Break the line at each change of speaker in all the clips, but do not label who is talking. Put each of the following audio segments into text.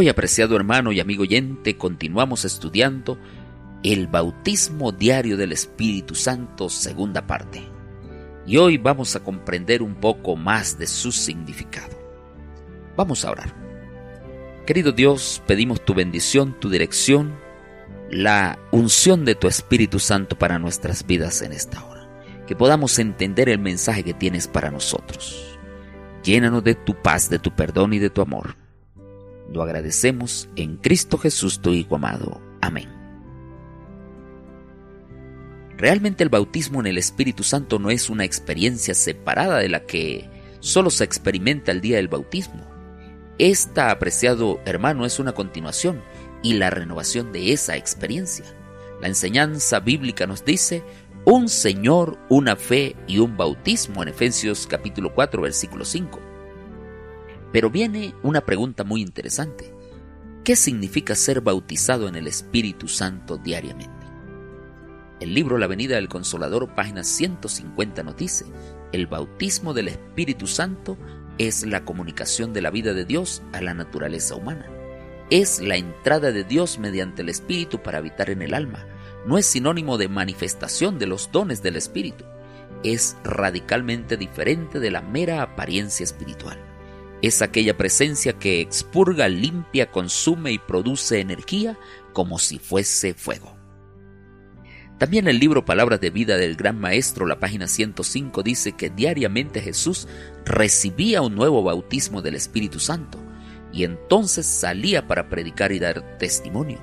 Hoy, apreciado hermano y amigo oyente, continuamos estudiando el bautismo diario del Espíritu Santo, segunda parte. Y hoy vamos a comprender un poco más de su significado. Vamos a orar. Querido Dios, pedimos tu bendición, tu dirección, la unción de tu Espíritu Santo para nuestras vidas en esta hora. Que podamos entender el mensaje que tienes para nosotros. Llénanos de tu paz, de tu perdón y de tu amor. Lo agradecemos en Cristo Jesús, tu Hijo amado. Amén. Realmente el bautismo en el Espíritu Santo no es una experiencia separada de la que solo se experimenta el día del bautismo. Esta, apreciado hermano, es una continuación y la renovación de esa experiencia. La enseñanza bíblica nos dice un Señor, una fe y un bautismo en Efesios capítulo 4 versículo 5. Pero viene una pregunta muy interesante. ¿Qué significa ser bautizado en el Espíritu Santo diariamente? El libro La Venida del Consolador, página 150, nos dice, el bautismo del Espíritu Santo es la comunicación de la vida de Dios a la naturaleza humana. Es la entrada de Dios mediante el Espíritu para habitar en el alma. No es sinónimo de manifestación de los dones del Espíritu. Es radicalmente diferente de la mera apariencia espiritual. Es aquella presencia que expurga, limpia, consume y produce energía como si fuese fuego. También el libro Palabras de Vida del Gran Maestro, la página 105, dice que diariamente Jesús recibía un nuevo bautismo del Espíritu Santo y entonces salía para predicar y dar testimonio.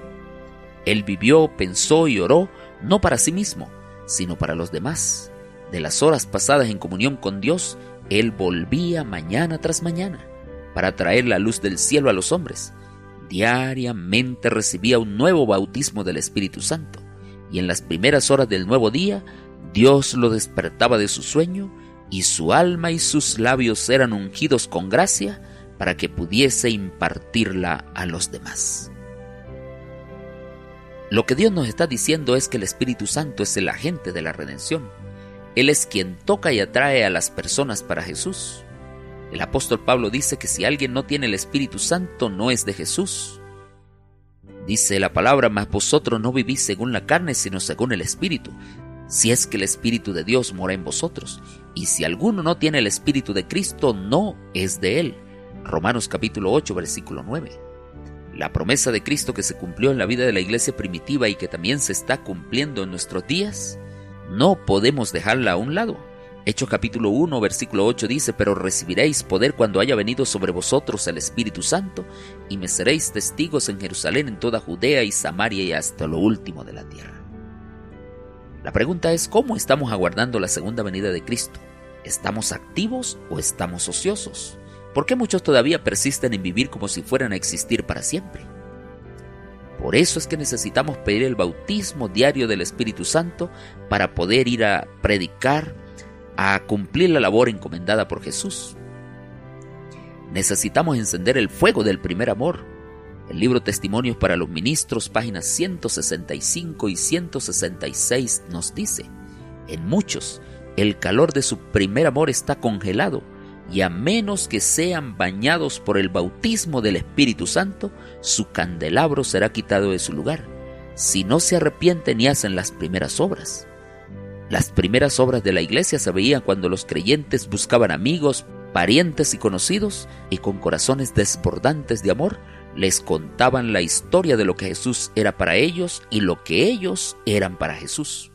Él vivió, pensó y oró no para sí mismo, sino para los demás. De las horas pasadas en comunión con Dios, Él volvía mañana tras mañana para traer la luz del cielo a los hombres. Diariamente recibía un nuevo bautismo del Espíritu Santo y en las primeras horas del nuevo día Dios lo despertaba de su sueño y su alma y sus labios eran ungidos con gracia para que pudiese impartirla a los demás. Lo que Dios nos está diciendo es que el Espíritu Santo es el agente de la redención. Él es quien toca y atrae a las personas para Jesús. El apóstol Pablo dice que si alguien no tiene el Espíritu Santo no es de Jesús. Dice la palabra, mas vosotros no vivís según la carne, sino según el Espíritu, si es que el Espíritu de Dios mora en vosotros. Y si alguno no tiene el Espíritu de Cristo, no es de él. Romanos capítulo 8, versículo 9. La promesa de Cristo que se cumplió en la vida de la iglesia primitiva y que también se está cumpliendo en nuestros días, no podemos dejarla a un lado. Hechos capítulo 1, versículo 8 dice, pero recibiréis poder cuando haya venido sobre vosotros el Espíritu Santo, y me seréis testigos en Jerusalén, en toda Judea y Samaria y hasta lo último de la tierra. La pregunta es, ¿cómo estamos aguardando la segunda venida de Cristo? ¿Estamos activos o estamos ociosos? ¿Por qué muchos todavía persisten en vivir como si fueran a existir para siempre? Por eso es que necesitamos pedir el bautismo diario del Espíritu Santo para poder ir a predicar, a cumplir la labor encomendada por Jesús. Necesitamos encender el fuego del primer amor. El libro Testimonios para los Ministros, páginas 165 y 166 nos dice, en muchos el calor de su primer amor está congelado y a menos que sean bañados por el bautismo del Espíritu Santo, su candelabro será quitado de su lugar, si no se arrepienten y hacen las primeras obras. Las primeras obras de la iglesia se veían cuando los creyentes buscaban amigos, parientes y conocidos y con corazones desbordantes de amor les contaban la historia de lo que Jesús era para ellos y lo que ellos eran para Jesús.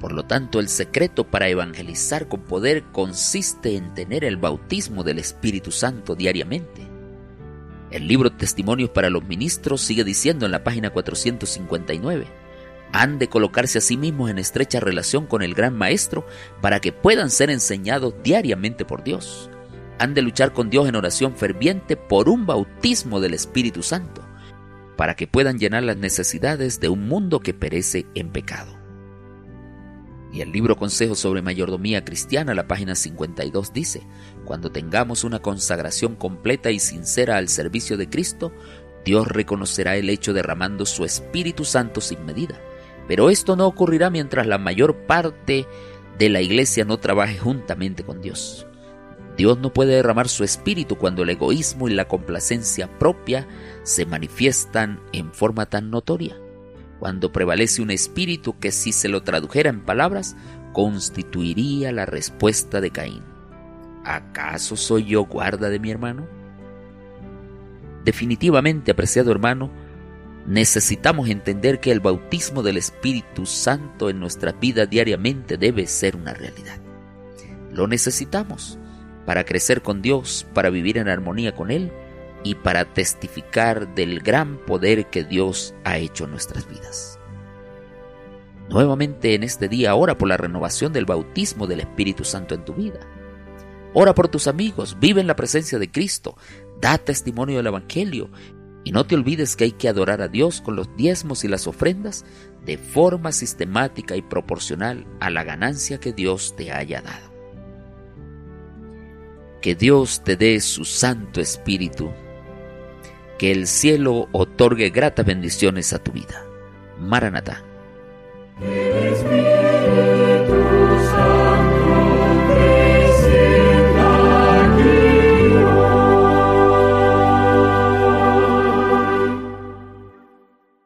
Por lo tanto, el secreto para evangelizar con poder consiste en tener el bautismo del Espíritu Santo diariamente. El libro Testimonios para los Ministros sigue diciendo en la página 459, han de colocarse a sí mismos en estrecha relación con el gran Maestro para que puedan ser enseñados diariamente por Dios. Han de luchar con Dios en oración ferviente por un bautismo del Espíritu Santo, para que puedan llenar las necesidades de un mundo que perece en pecado. Y el libro Consejos sobre Mayordomía Cristiana, la página 52, dice, cuando tengamos una consagración completa y sincera al servicio de Cristo, Dios reconocerá el hecho derramando su Espíritu Santo sin medida pero esto no ocurrirá mientras la mayor parte de la iglesia no trabaje juntamente con Dios. Dios no puede derramar su espíritu cuando el egoísmo y la complacencia propia se manifiestan en forma tan notoria, cuando prevalece un espíritu que si se lo tradujera en palabras constituiría la respuesta de Caín. ¿Acaso soy yo guarda de mi hermano? Definitivamente, apreciado hermano, necesitamos entender que el bautismo del Espíritu Santo en nuestra vida diariamente debe ser una realidad. Lo necesitamos para crecer con Dios, para vivir en armonía con Él y para testificar del gran poder que Dios ha hecho en nuestras vidas. Nuevamente en este día ora por la renovación del bautismo del Espíritu Santo en tu vida. Ora por tus amigos, vive en la presencia de Cristo, da testimonio del Evangelio y no te olvides que hay que adorar a Dios con los diezmos y las ofrendas de forma sistemática y proporcional a la ganancia que Dios te haya dado. Que Dios te dé su Santo Espíritu. Que el cielo otorgue gratas bendiciones a tu vida. Maranatá.